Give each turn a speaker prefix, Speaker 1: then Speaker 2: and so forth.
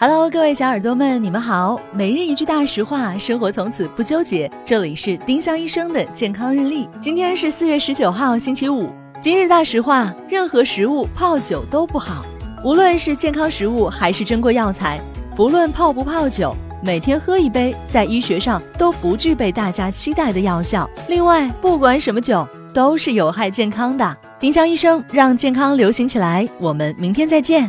Speaker 1: Hello，各位小耳朵们，你们好。每日一句大实话，生活从此不纠结。这里是丁香医生的健康日历。今天是四月十九号，星期五。今日大实话：任何食物泡酒都不好，无论是健康食物还是珍贵药材，不论泡不泡酒，每天喝一杯，在医学上都不具备大家期待的药效。另外，不管什么酒，都是有害健康的。丁香医生让健康流行起来。我们明天再见。